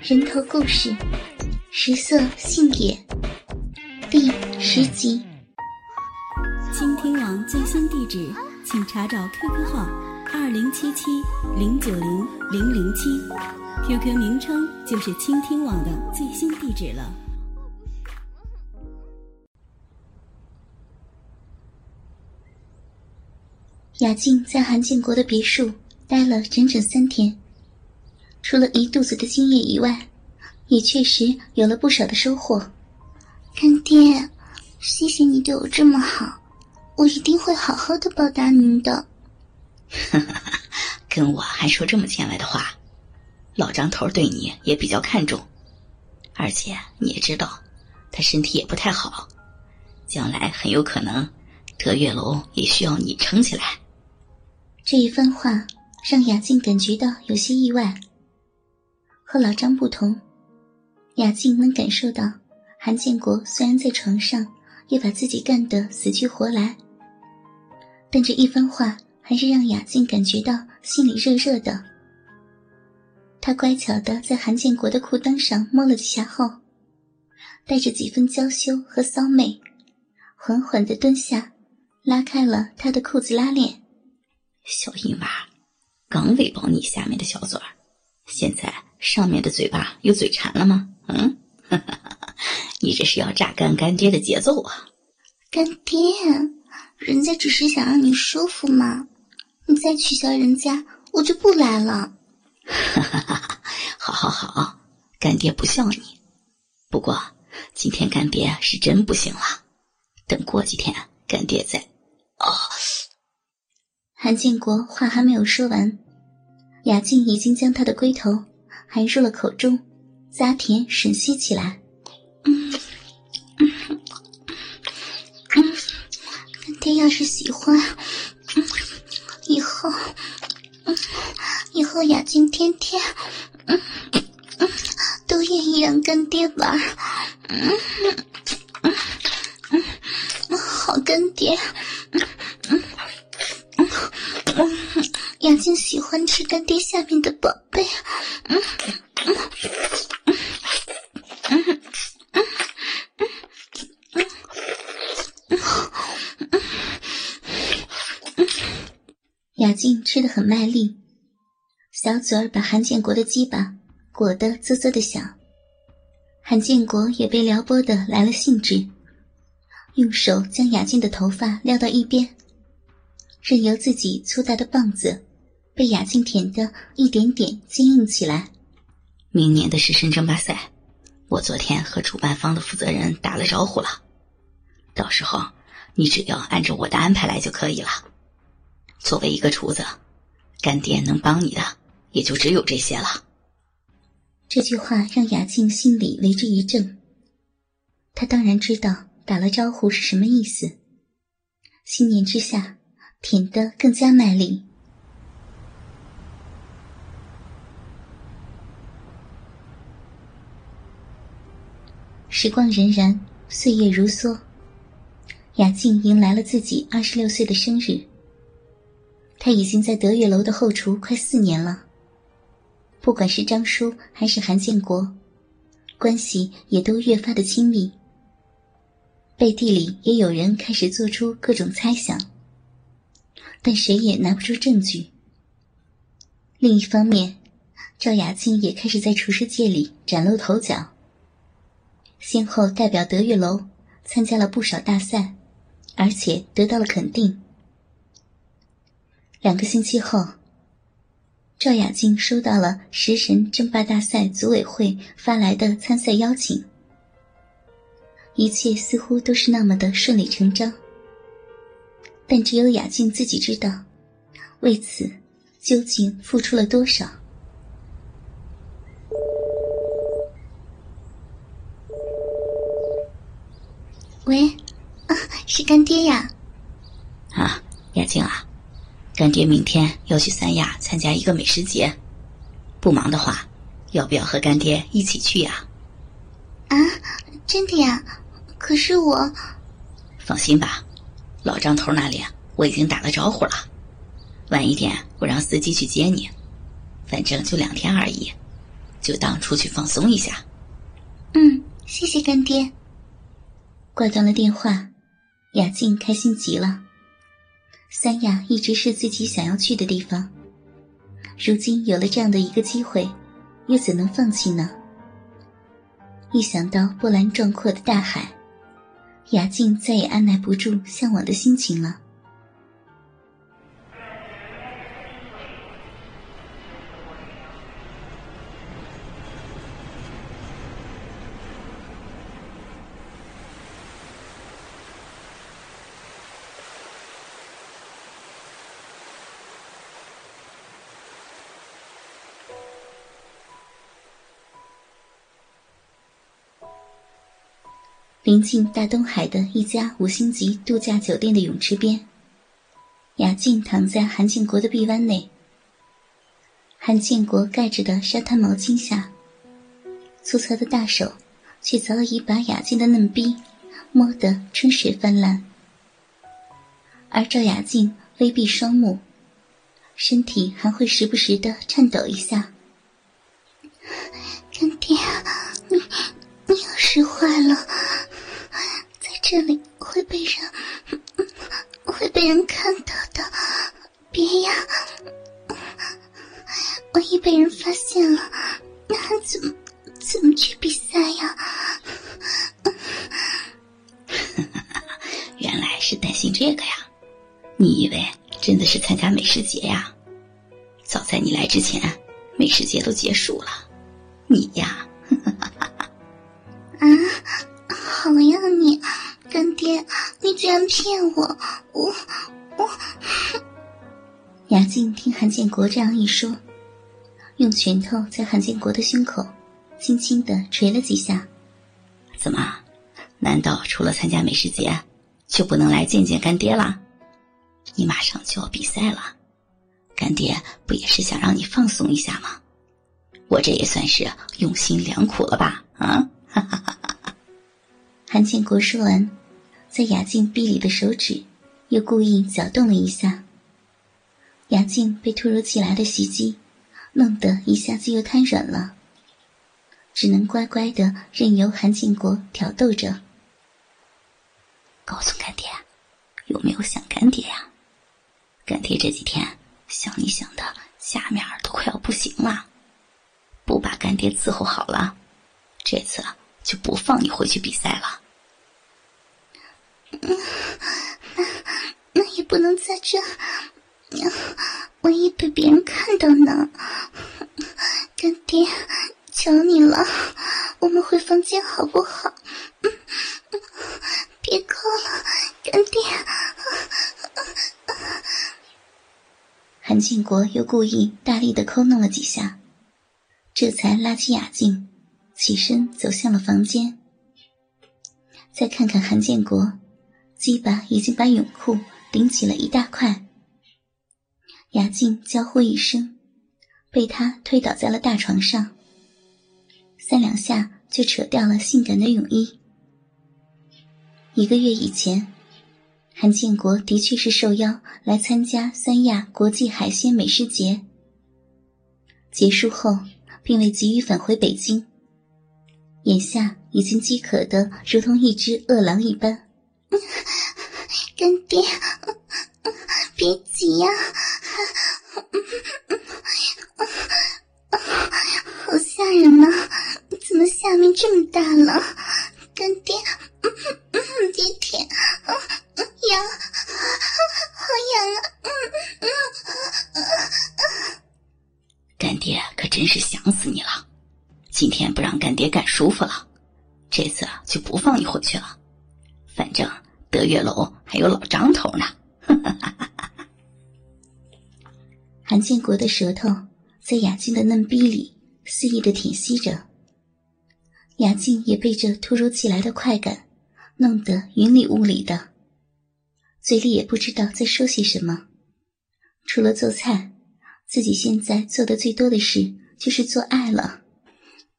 人头故事，食色性也，第十集。倾听网最新地址，请查找 QQ 号二零七七零九零零零七，QQ 名称就是倾听网的最新地址了。雅静在韩建国的别墅待了整整三天。除了一肚子的经验以外，也确实有了不少的收获。干爹，谢谢你对我这么好，我一定会好好的报答您的。哈哈跟我还说这么见外的话，老张头对你也比较看重，而且你也知道，他身体也不太好，将来很有可能德月楼也需要你撑起来。这一番话让雅静感觉到有些意外。和老张不同，雅静能感受到韩建国虽然在床上也把自己干得死去活来，但这一番话还是让雅静感觉到心里热热的。他乖巧的在韩建国的裤裆上摸了几下后，带着几分娇羞和骚媚，缓缓的蹲下，拉开了他的裤子拉链。小淫娃，刚喂饱你下面的小嘴儿，现在。上面的嘴巴有嘴馋了吗？嗯，你这是要榨干干爹的节奏啊！干爹，人家只是想让你舒服嘛，你再取笑人家，我就不来了。哈哈哈好好好，干爹不笑你。不过今天干爹是真不行了，等过几天干爹再……哦。韩建国话还没有说完，雅静已经将他的龟头。含入了口中，咂甜吮吸起来。嗯嗯嗯，爹要是喜欢，以后，以后雅静天天，嗯嗯，都愿意让干爹玩。嗯嗯嗯，好干爹。嗯嗯嗯，雅静喜欢吃干爹下面的宝贝。雅静吃的很卖力，小嘴儿把韩建国的鸡巴裹得啧啧的响。韩建国也被撩拨的来了兴致，用手将雅静的头发撩到一边，任由自己粗大的棒子被雅静舔得一点点坚硬起来。明年的师神争霸赛，我昨天和主办方的负责人打了招呼了，到时候你只要按照我的安排来就可以了。作为一个厨子，干爹能帮你的也就只有这些了。这句话让雅静心里为之一怔。她当然知道打了招呼是什么意思，心念之下，舔得更加卖力。时光荏苒，岁月如梭。雅静迎来了自己二十六岁的生日。他已经在德月楼的后厨快四年了。不管是张叔还是韩建国，关系也都越发的亲密。背地里也有人开始做出各种猜想，但谁也拿不出证据。另一方面，赵雅静也开始在厨师界里崭露头角。先后代表德月楼参加了不少大赛，而且得到了肯定。两个星期后，赵雅静收到了食神争霸大赛组委会发来的参赛邀请，一切似乎都是那么的顺理成章。但只有雅静自己知道，为此究竟付出了多少。喂，啊，是干爹呀！啊，雅静啊，干爹明天要去三亚参加一个美食节，不忙的话，要不要和干爹一起去呀？啊，真的呀？可是我……放心吧，老张头那里我已经打了招呼了，晚一点我让司机去接你，反正就两天而已，就当出去放松一下。嗯，谢谢干爹。挂断了电话，雅静开心极了。三亚一直是自己想要去的地方，如今有了这样的一个机会，又怎能放弃呢？一想到波澜壮阔的大海，雅静再也按耐不住向往的心情了。临近大东海的一家五星级度假酒店的泳池边，雅静躺在韩建国的臂弯内。韩建国盖着的沙滩毛巾下，粗糙的大手却早已把雅静的嫩逼摸得春水泛滥。而赵雅静微闭双目，身体还会时不时的颤抖一下。干爹，你你要是坏了。这里会被人会被人看到的，别呀！万一被人发现了，那还怎么怎么去比赛呀？原来是担心这个呀！你以为真的是参加美食节呀？早在你来之前，美食节都结束了。你呀，啊，干爹，你居然骗我！我我。雅静听韩建国这样一说，用拳头在韩建国的胸口轻轻的捶了几下。怎么？难道除了参加美食节，就不能来见见干爹了？你马上就要比赛了，干爹不也是想让你放松一下吗？我这也算是用心良苦了吧？啊！韩建国说完。在雅静臂里的手指，又故意搅动了一下。雅静被突如其来的袭击，弄得一下子又瘫软了，只能乖乖的任由韩建国挑逗着。告诉干爹，有没有想干爹呀？干爹这几天想你想的，下面都快要不行了。不把干爹伺候好了，这次就不放你回去比赛了。那 那也不能在这，万一被别人看到呢？干爹，求你了，我们回房间好不好？别哭了，干爹。韩建国又故意大力的抠弄了几下，这才拉起雅静，起身走向了房间。再看看韩建国。鸡巴已经把泳裤顶起了一大块，雅静娇呼一声，被他推倒在了大床上。三两下就扯掉了性感的泳衣。一个月以前，韩建国的确是受邀来参加三亚国际海鲜美食节，结束后并未急于返回北京，眼下已经饥渴的如同一只饿狼一般。干爹，别急呀，好吓人呐！怎么下面这么大了？干爹，别舔，痒，好痒啊！干爹可真是想死你了，今天不让干爹干舒服了，这次就不放你回去了。反正德月楼还有老张头呢。韩建国的舌头在雅静的嫩逼里肆意的舔吸着，雅静也被这突如其来的快感弄得云里雾里的，嘴里也不知道在说些什么。除了做菜，自己现在做的最多的事就是做爱了。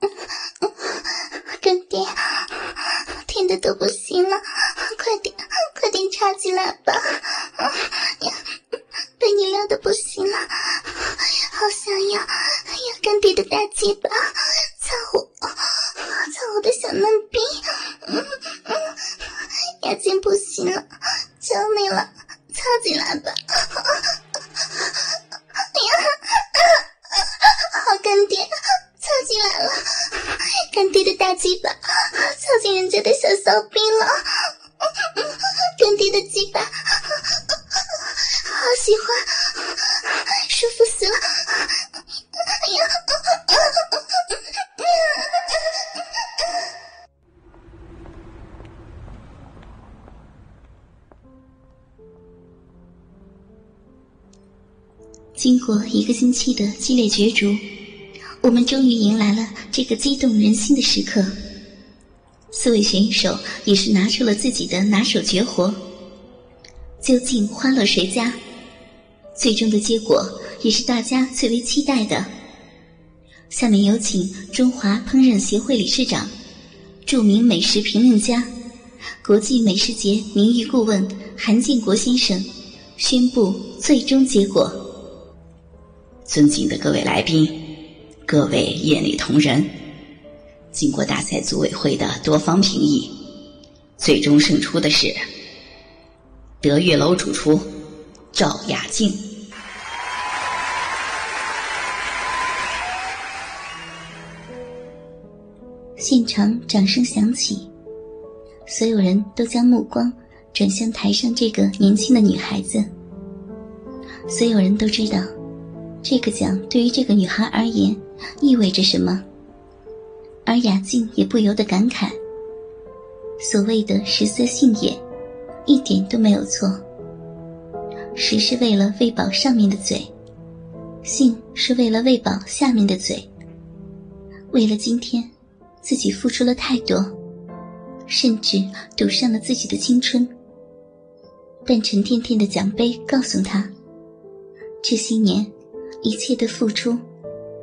干爹。甜的都不行了，插进来吧！呀，被你撩的不行了，好想要，要干爹的大鸡巴，么逼？嗯嗯，雅静不行了，求你了，操进来吧！呀，好干爹，操进来了！干爹的大鸡巴操进人家的小骚逼了，干爹的鸡巴好喜欢，舒服死了！哎呀！经过一个星期的激烈角逐，我们终于迎来了这个激动人心的时刻。四位选手也是拿出了自己的拿手绝活。究竟欢乐谁家？最终的结果也是大家最为期待的。下面有请中华烹饪协会理事长、著名美食评论家、国际美食节名誉顾问韩建国先生宣布最终结果。尊敬的各位来宾，各位业内同仁，经过大赛组委会的多方评议，最终胜出的是德月楼主厨赵雅静。现场掌声响起，所有人都将目光转向台上这个年轻的女孩子。所有人都知道。这个奖对于这个女孩而言意味着什么？而雅静也不由得感慨：所谓的食色性也，一点都没有错。食是为了喂饱上面的嘴，性是为了喂饱下面的嘴。为了今天，自己付出了太多，甚至赌上了自己的青春。但沉甸甸的奖杯告诉他：这些年。一切的付出，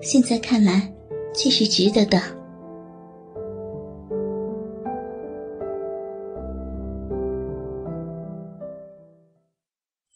现在看来却是值得的。